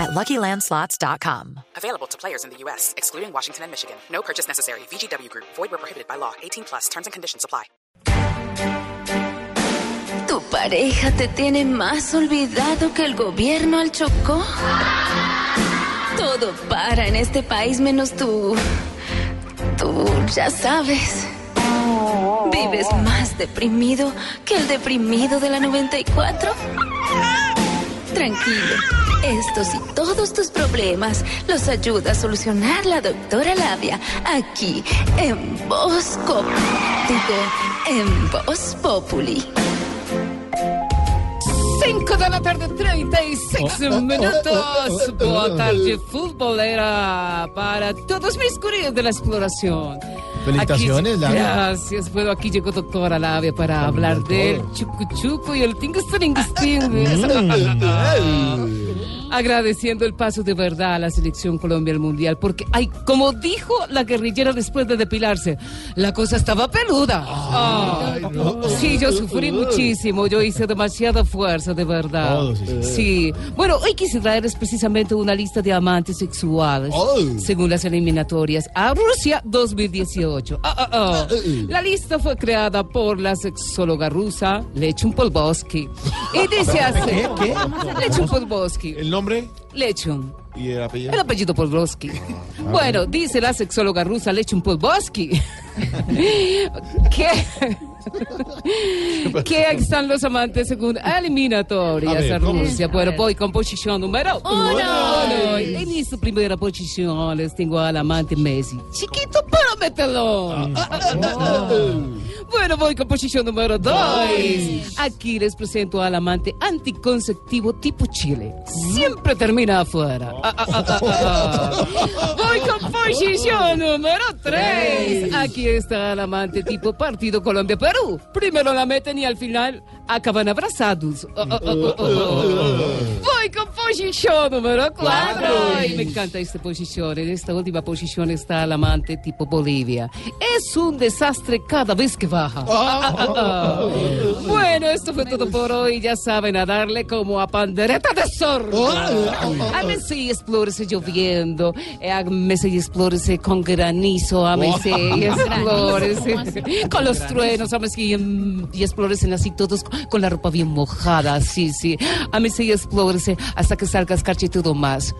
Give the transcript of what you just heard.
at LuckyLandSlots.com. Available to players in the U.S., excluding Washington and Michigan. No purchase necessary. VGW Group. Void where prohibited by law. 18 plus. Terms and conditions apply. ¿Tu pareja te tiene más olvidado que el gobierno al Chocó? Todo para en este país menos tú. Tú ya sabes. ¿Vives más deprimido que el deprimido de la 94? Tranquilo. Estos y todos tus problemas los ayuda a solucionar la doctora Labia aquí en Bosco. Digo, en Voz Populi. 5 de la tarde, 36 minutos. Boa tarde, futbolera, para todos mis curiosos de la exploración. Felicitaciones, Aquí- Labia. Gracias. Bueno, aquí llegó doctora Labia para hablar del chucu chucu y el tingustiringuistín. Agradeciendo el paso de verdad a la selección Colombia al Mundial, porque, ay, como dijo la guerrillera después de depilarse, la cosa estaba peluda. Ah. Sí, yo sufrí muchísimo, yo hice demasiada fuerza, de verdad. Sí. Bueno, hoy quise traerles precisamente una lista de amantes sexuales, Oh. según las eliminatorias a Rusia 2018. Ah, ah, ah. La lista fue creada por la sexóloga rusa Lechun Polbosky. Y dice así. ¿Qué? ¿Qué? Lechun Polbosky. ¿El nombre Lechun. y el apellido? El apellido Polbosky. Bueno, dice la sexóloga rusa Lechun Polbosky que, que están los amantes según eliminatorias A a, ver, ¿cómo? Rusia. Bueno, voy con posición número uno. Uno. En esta primera posición les tengo al amante Messi. Chiquito pero. Ah, ah, ah, ah. Bueno, voy con posición número dos. Aquí les presento al amante anticonceptivo tipo Chile. Siempre termina afuera. Ah, ah, ah, ah, ah. Voy con posición número tres. Aquí está el amante tipo Partido Colombia-Perú. Primero la meten y al final acaban abrazados. Ah, ah, ah. Voy con posición número cuatro. Y me encanta esta posición. En esta última posición está el amante tipo Bolivia. Es un desastre cada vez que baja. Ah, ah, ah, ah. Bueno, esto fue todo por hoy. Ya saben, a darle como a pandereta de zorro. A Messi explórese lloviendo. eh, A Messi explórese con granizo. A Messi explórese con los truenos. A Messi mm, y explórese así todos con la ropa bien mojada. Sí, sí. A Messi explórese hasta que salga escarcha y todo más.